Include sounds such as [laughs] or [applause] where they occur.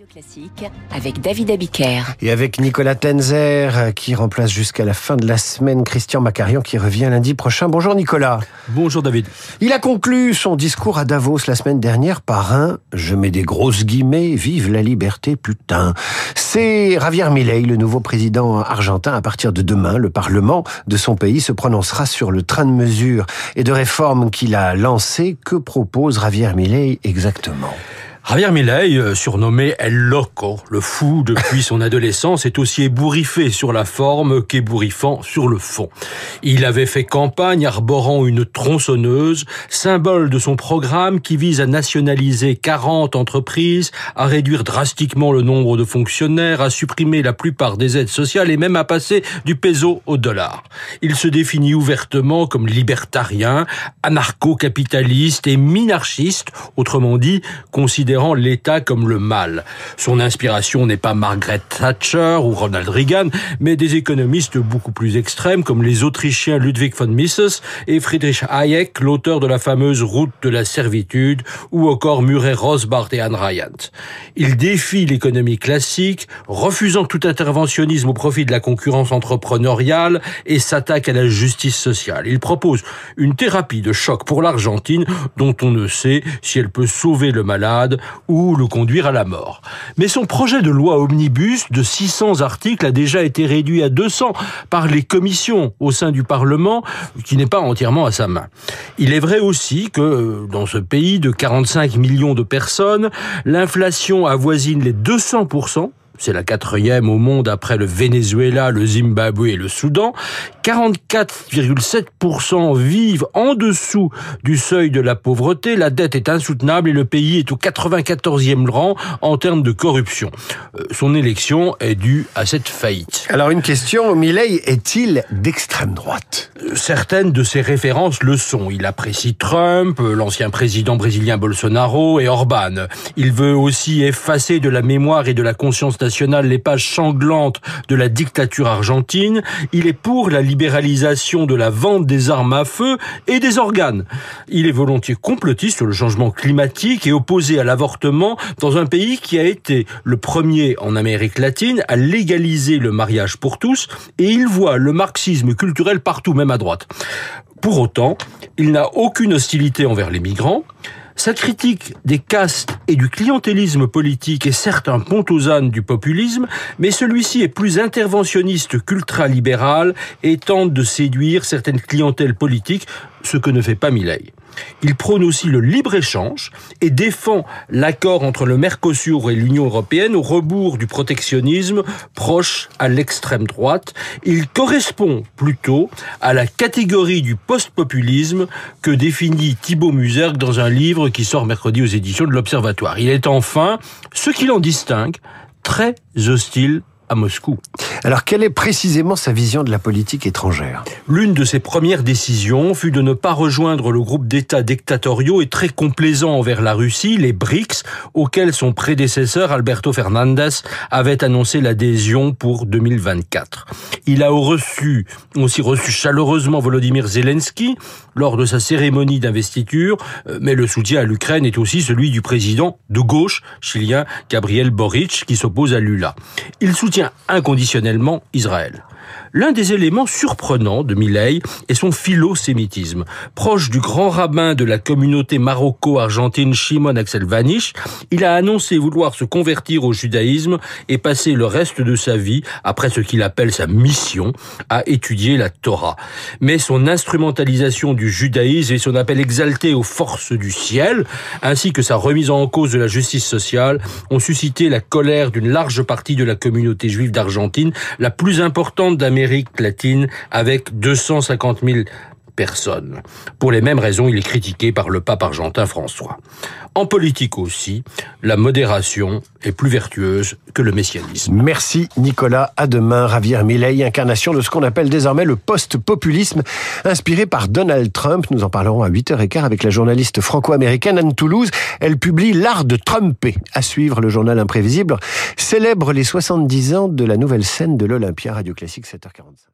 Radio Classique avec David Abiker. Et avec Nicolas Tenzer qui remplace jusqu'à la fin de la semaine Christian Macarian qui revient lundi prochain. Bonjour Nicolas. Bonjour David. Il a conclu son discours à Davos la semaine dernière par un, je mets des grosses guillemets, vive la liberté putain. C'est Javier Milei, le nouveau président argentin. À partir de demain, le Parlement de son pays se prononcera sur le train de mesures et de réformes qu'il a lancé. Que propose Javier Milei exactement? Javier Milei, euh, surnommé El Loco, le fou depuis son [laughs] adolescence, est aussi ébouriffé sur la forme qu'ébouriffant sur le fond. Il avait fait campagne arborant une tronçonneuse, symbole de son programme qui vise à nationaliser 40 entreprises, à réduire drastiquement le nombre de fonctionnaires, à supprimer la plupart des aides sociales et même à passer du peso au dollar. Il se définit ouvertement comme libertarien, anarcho-capitaliste et minarchiste, autrement dit, considéré l'État comme le mal. Son inspiration n'est pas Margaret Thatcher ou Ronald Reagan, mais des économistes beaucoup plus extrêmes comme les Autrichiens Ludwig von Mises et Friedrich Hayek, l'auteur de la fameuse Route de la servitude, ou encore Murray Rothbard et Anne Ryan. Il défie l'économie classique, refusant tout interventionnisme au profit de la concurrence entrepreneuriale et s'attaque à la justice sociale. Il propose une thérapie de choc pour l'Argentine dont on ne sait si elle peut sauver le malade ou le conduire à la mort. Mais son projet de loi omnibus de 600 articles a déjà été réduit à 200 par les commissions au sein du Parlement, qui n'est pas entièrement à sa main. Il est vrai aussi que dans ce pays de 45 millions de personnes, l'inflation avoisine les 200 c'est la quatrième au monde après le Venezuela, le Zimbabwe et le Soudan. 44,7% vivent en dessous du seuil de la pauvreté. La dette est insoutenable et le pays est au 94e rang en termes de corruption. Euh, son élection est due à cette faillite. Alors une question, Milley est-il d'extrême droite? Certaines de ses références le sont. Il apprécie Trump, l'ancien président brésilien Bolsonaro et Orban. Il veut aussi effacer de la mémoire et de la conscience nationale les pages sanglantes de la dictature argentine. Il est pour la libéralisation de la vente des armes à feu et des organes. Il est volontiers complotiste sur le changement climatique et opposé à l'avortement dans un pays qui a été le premier en Amérique latine à légaliser le mariage pour tous et il voit le marxisme culturel partout, même à droite. Pour autant, il n'a aucune hostilité envers les migrants. Sa critique des castes et du clientélisme politique est certes un pont aux ânes du populisme, mais celui-ci est plus interventionniste qu'ultra-libéral et tente de séduire certaines clientèles politiques, ce que ne fait pas Milley. Il prône aussi le libre-échange et défend l'accord entre le Mercosur et l'Union européenne au rebours du protectionnisme proche à l'extrême droite. Il correspond plutôt à la catégorie du post-populisme que définit Thibaut Musergue dans un livre qui sort mercredi aux éditions de l'Observatoire. Il est enfin, ce qui l'en distingue, très hostile à Moscou. Alors, quelle est précisément sa vision de la politique étrangère? L'une de ses premières décisions fut de ne pas rejoindre le groupe d'États dictatoriaux et très complaisants envers la Russie, les BRICS, auxquels son prédécesseur Alberto Fernandez avait annoncé l'adhésion pour 2024. Il a aussi reçu chaleureusement Volodymyr Zelensky lors de sa cérémonie d'investiture, euh, mais le soutien à l'Ukraine est aussi celui du président de gauche chilien Gabriel Boric qui s'oppose à Lula. Il soutient inconditionnellement Israël. L'un des éléments surprenants de Milei est son philosémitisme. Proche du grand rabbin de la communauté maroco-argentine Shimon Axel Vanish, il a annoncé vouloir se convertir au judaïsme et passer le reste de sa vie, après ce qu'il appelle sa mission, à étudier la Torah. Mais son instrumentalisation du judaïsme et son appel exalté aux forces du ciel, ainsi que sa remise en cause de la justice sociale, ont suscité la colère d'une large partie de la communauté juive d'Argentine, la plus importante d'Amérique latine avec 250 000 personnes. Pour les mêmes raisons, il est critiqué par le pape argentin François. En politique aussi, la modération est plus vertueuse que le messianisme. Merci Nicolas. À demain, Javier Milei, incarnation de ce qu'on appelle désormais le post-populisme, inspiré par Donald Trump. Nous en parlerons à 8h15 avec la journaliste franco-américaine Anne Toulouse. Elle publie L'art de Trumper. À suivre, le journal imprévisible célèbre les 70 ans de la nouvelle scène de l'Olympia Radio Classique 7h45.